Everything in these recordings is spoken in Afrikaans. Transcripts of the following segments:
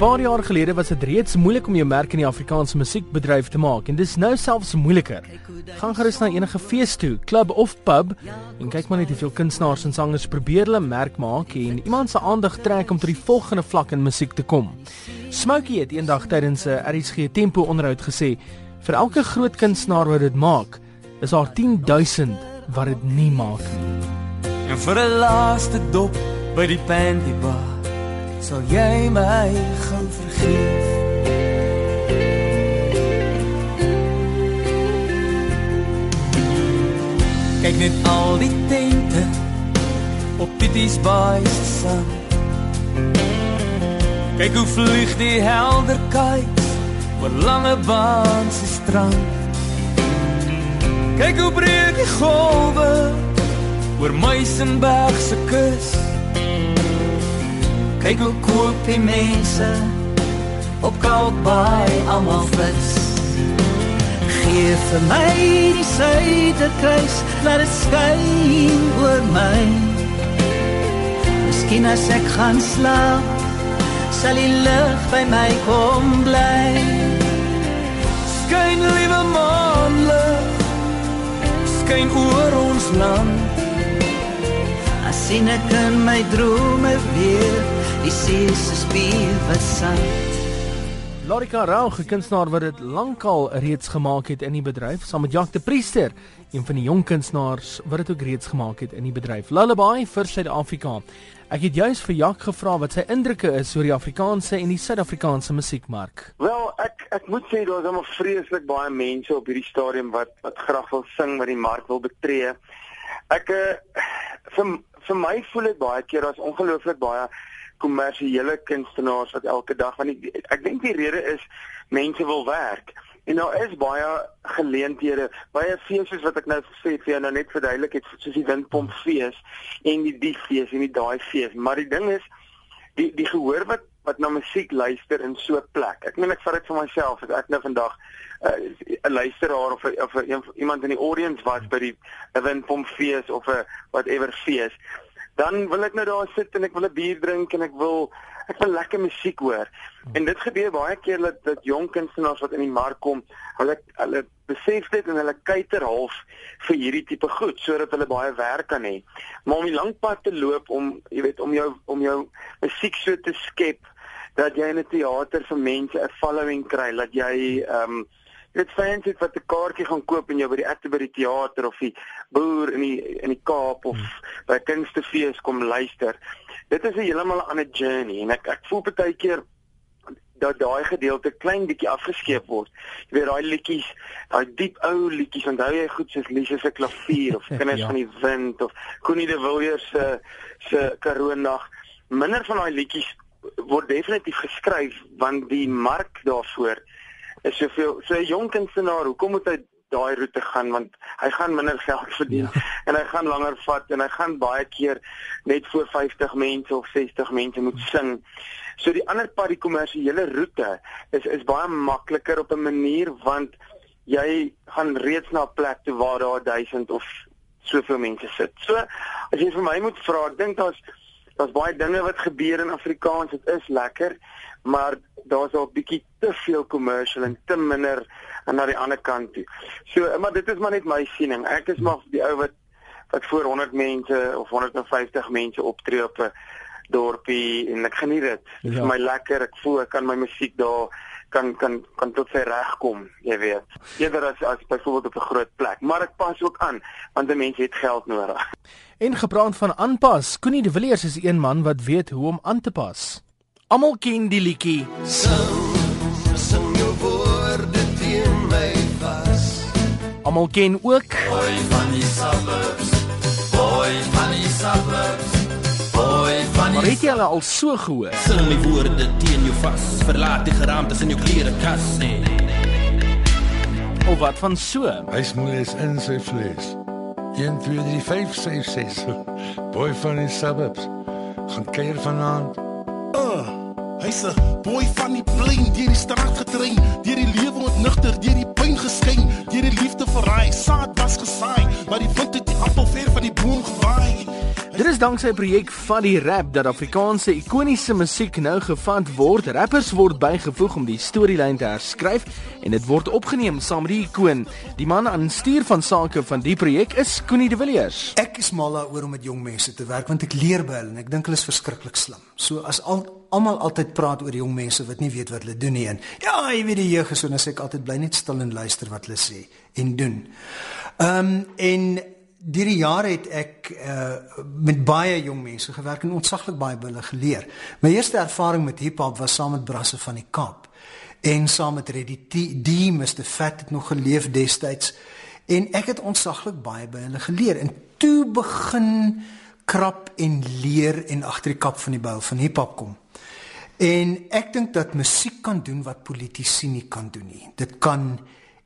paar jaar gelede was dit reeds moeilik om jou merk in die Afrikaanse musiekbedryf te maak en dis nou selfs moeiliker. Gaan gerus na enige fees toe, klub of pub en kyk maar net hoeveel kunstenaars en sangers probeer hulle merk maak en iemand se aandag trek om tot die volgende vlak in musiek te kom. Smokey het eendag tydens 'n RSG Tempo onderhoud gesê, vir elke groot kunstenaar wat dit maak, is daar 10000 wat dit nie maak nie. En vir 'n laaste dop by die panty bar sal jy my gou vergeef? Kyk net al die tente op Pities Bay se sand. Kyk hoe vlieg die helder kite oor lange baan se strand. Kyk hoe breek die golwe oor Meisenberg se kus Kyk hoe koop die mense op Kalkbaai almal flits. Gee vir my die suiderkruis, laat dit skyn oor my. Miskien as ek gaan slaap, sal die lig by my kom bly. Skyn liewe maan skyn oor ons land. As sien ek in my drome weer die see se spier wat sand. Lorika Rau, 'n kunstenaar wat dit lankal reeds gemaak het in die bedryf, saam met Jacques de Priester, een van die jong kunstenaars wat dit ook reeds gemaak het in die bedryf. Lullaby vir Suid-Afrika. Ek het juis vir Jacques gevra wat sy indrukke is oor die Afrikaanse en die Suid-Afrikaanse musiekmark. Wel, ek ek moet sê daar is almal vreeslik baie mense op hierdie stadium wat wat graag wil sing, wat die mark wil betree. Ek uh, vir vir my voel dit baie keer as ongelooflik baie kommersiële kunstenaars wat elke dag van die ek dink die rede is mense wil werk. En daar is baie geleenthede, baie feeste wat ek nou sê vir jou nou net verduidelik het soos die windpomp fees en die die fees en die daai fees, maar die ding is die die gehoor wat wat na musiek luister in so 'n plek. Ek meen ek vat dit vir myself as ek nou vandag uh, 'n luisteraar of of 'n iemand in die audience was by die windpomp fees of 'n whatever fees dan wil ek nou daar sit en ek wil 'n bier drink en ek wil ek wil lekker musiek hoor. En dit gebeur baie keer dat dat jong kunstenaars wat in die mark kom, hulle hulle besef dit en hulle kuiter half vir hierdie tipe goed sodat hulle baie werk kan hê. Maar om die lang pad te loop om jy weet om jou om jou musiek so te skep dat jy in 'n teater vir mense 'n following kry, dat jy ehm um, dit fans het wat 'n kaartjie gaan koop en jou by die akte by die teater of die boer in die in die Kaap of hmm. by Kingstefees kom luister. Dit is 'n heeltemal 'n ander journey en ek ek voel baie keer dat daai gedeelte klein bietjie afgeskeep word. Jy weet daai liedjies, daai diep ou liedjies, onthou jy goed soos Lise se klavier of Kinders ja. van die Wind of Connie de Villiers se se Karoondag. Minder van daai liedjies word definitief geskryf want die mark daarvoor is soveel so 'n jong kunstenaar, hoekom moet hy daai roete gaan want hy gaan minder geld verdien ja. en hy gaan langer vat en hy gaan baie keer net voor 50 mense of 60 mense moet sing. So die ander pad die kommersiële roete is is baie makliker op 'n manier want jy gaan reeds na 'n plek toe waar daar 1000 of soveel mense sit. So as jy vir my moet vra, ek dink daar's daar's baie dinge wat gebeur in Afrikaans. Dit is lekker, maar daar's al bietjie te veel commercial en te minder aan na die ander kant toe. So, maar dit is maar net my siening. Ek is maar die ou wat wat voor 100 mense of 150 mense optree op 'n dorpie en ek geniet dit. Dit is ja. my lekker. Ek voel ek kan my musiek daar kan kan kan tot sy reg kom, jy weet. Eerder as as byvoorbeeld op 'n groot plek, maar ek pas ook aan want die mense het geld nodig. En gepraat van aanpas, Koenie de Villiers is een man wat weet hoe om aan te pas. Almal ken die liedjie. Sing jou woorde teen my vas. Almal ken ook Boy van die suburbs. Boy van die suburbs. Boy van die Het jy al, al so gehoor? Sing my woorde teen jou vas. Verlaat die geraamtes in jou klere kas. Nee. Of wat van so? Hy smoes in sy vlees. 1 2 3 5 6 6. Boy van die suburbs. Gaan kuier vanaand. Uh. Hy's 'n boy van die plein, deur die straat getrein, deur die lewe ontnugter, deur die pyn geskyn, deur die liefde verraai, saad was gesaai, maar die wind het die appel ver van die boom gewaai. Dit is danksy 'n projek van die rap dat Afrikaanse ikoniese musiek nou gevind word. Rappers word bygevoeg om die storielyn te herskryf en dit word opgeneem saam met die ikoon. Die man aan stuur van sake van die projek is Koenie de Villiers. Ek is mal daaroor om met jong mense te werk want ek leer by hulle en ek dink hulle is verskriklik slim. So as al almal altyd praat oor jong mense wat nie weet wat hulle doen nie en ja, jy weet die jeug is so dan sê ek altyd bly net stil en luister wat hulle sê en doen. Ehm um, en Deur die jare het ek uh met baie jong mense gewerk en ontsaglik baie by hulle geleer. My eerste ervaring met hiphop was saam met Brasse van die Kaap en saam met Reddy D, Mr Fat het nog geleef destyds en ek het ontsaglik baie by hulle geleer en toe begin krap en leer en agter die kap van die bou van hiphop kom. En ek dink dat musiek kan doen wat politici nie kan doen nie. Dit kan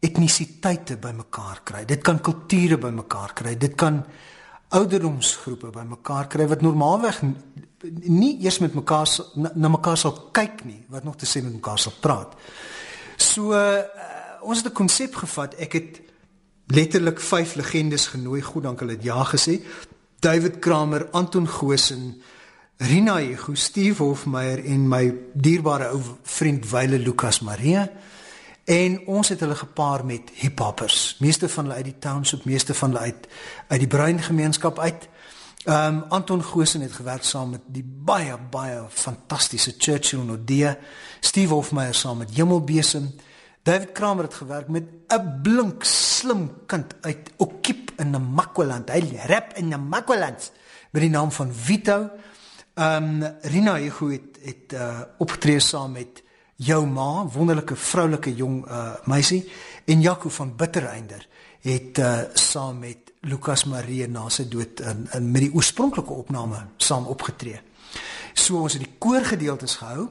etnisiteite bymekaar kry. Dit kan kulture bymekaar kry. Dit kan ouderdomsgroepe bymekaar kry wat normaalweg nie eers met mekaar na, na mekaar sal kyk nie, wat nog te sê met mekaar sal praat. So uh, ons het 'n konsep gevat. Ek het letterlik 5 legendes genooi. Goed, dank hulle het ja gesê. David Kramer, Anton Goosen, Rina Ego, Steve Hofmeyer en my dierbare ou vriend Wyle Lukas Marie. En ons het hulle gepaar met hiphoppers. Meeste van hulle uit die township, meeste van hulle uit uit die bruin gemeenskap uit. Ehm um, Anton Goosen het gewerk saam met die baie baie fantastiese Churchill Nodee, Steve Hofmeyer saam met Hemelbesem. David Kramer het gewerk met 'n blink slim kind uit Okip in Namakwaland. Hy rap in Namakwaland met die naam van Vito. Ehm um, Rina Hugo het het uh, opgetree saam met jou ma, wonderlike vroulike jong uh, meisie en Jaco van Bittereinder het uh, saam met Lukas Marie na sy dood in, in met die oorspronklike opname saam opgetree. So ons het die koorgedeeltes gehou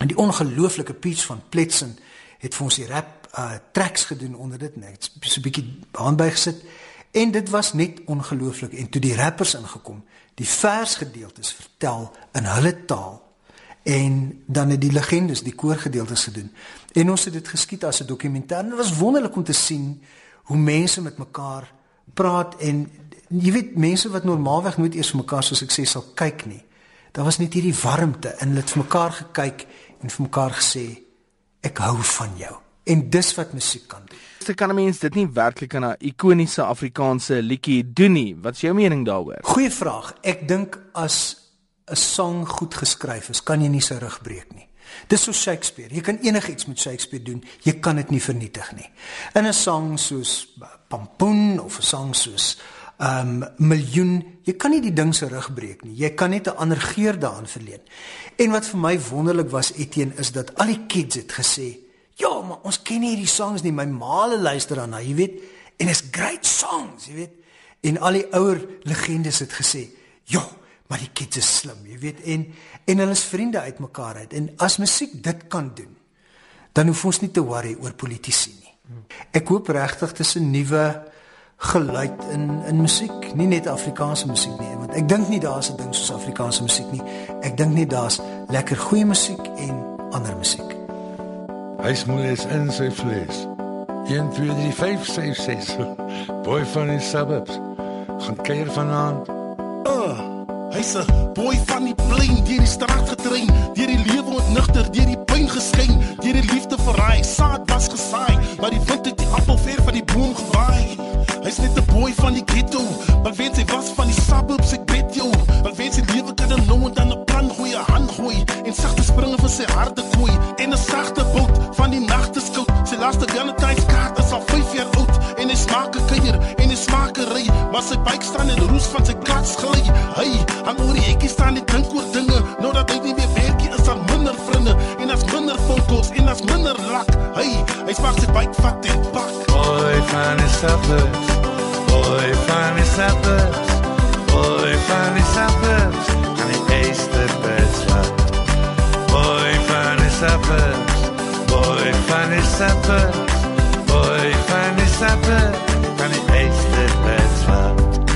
en die ongelooflike pitch van Pletsen het vir ons die rap uh, tracks gedoen onder dit net so 'n bietjie handby gesit en dit was net ongelooflik en toe die rappers ingekom die versgedeeltes vertel in hulle taal en dan het die legendes die koorgedeeltes gedoen. En ons het dit geskiet as 'n dokumentêr. Dit was wonderlik om te sien hoe mense met mekaar praat en jy weet mense wat normaalweg nooit eers vir mekaar soos ek sê sal kyk nie. Daar was net hierdie warmte en hulle het vir mekaar gekyk en vir mekaar gesê ek hou van jou. En dis wat musiek kan doen. Dit kan 'n mens dit nie werklik aan 'n ikoniese Afrikaanse liedjie doen nie. Wat is jou mening daaroor? Goeie vraag. Ek dink as 'n song goed geskryf is, kan jy nie sy rug breek nie. Dis so Shakespeare. Jy kan enigiets met Shakespeare doen, jy kan dit nie vernietig nie. In 'n song soos Pampoen of 'n song soos um miljoen, jy kan nie die ding se rug breek nie. Jy kan net 'n ander geur daaraan verleen. En wat vir my wonderlik was Etienne is dat al die kids het gesê, "Ja, maar ons ken nie hierdie songs nie. My maale luister daarna, jy weet, en is great songs, jy weet." En al die ouer legendes het gesê, "Ja, maar die kids is slim, jy weet en en hulle is vriende uitmekaar uit en as musiek dit kan doen, dan hoef ons nie te worry oor politici nie. Ek hoop regtig dis 'n nuwe geluid in in musiek, nie net Afrikaanse musiek nie, want ek dink nie daar's 'n ding soos Afrikaanse musiek nie. Ek dink nie daar's lekker goeie musiek en ander musiek. Hy smoel is in sy vlees. 1 2 3 5 6 6. Boy from the suburbs. Gaan kuier vanaand. Hy's 'n boy van die plein, deur die straat getrein, laaste Valentine's kaart is al 5 jaar oud en hy smaak 'n kuier en hy smaak 'n ry, maar sy buik staan in roes van sy kats gly. Hey, Hang oor die hekkie staan die dink oor dinge Nou dat hy nie meer werkie is aan minder vriende En as minder foto's en as minder lak. Hey, hy smaak sy buik vat en pak Boy van die suburbs Boy van die suburbs Boy van die suburbs Boy van die suburbs Kan die eeste beds wat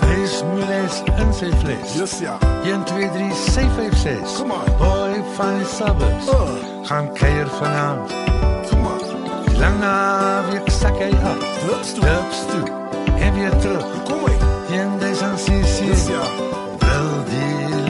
Hy is moeilijk in sy vlees Yes ja. 1 2 3 6 5 6 Come on. Boy van die suburbs Uh. Gaan kuier vanaand Kom maar Die lang naweek sak hy af. Drugs toe. Drugs toe. En weer terug. Kom hy En dis aan CC. Yes ja. Wil die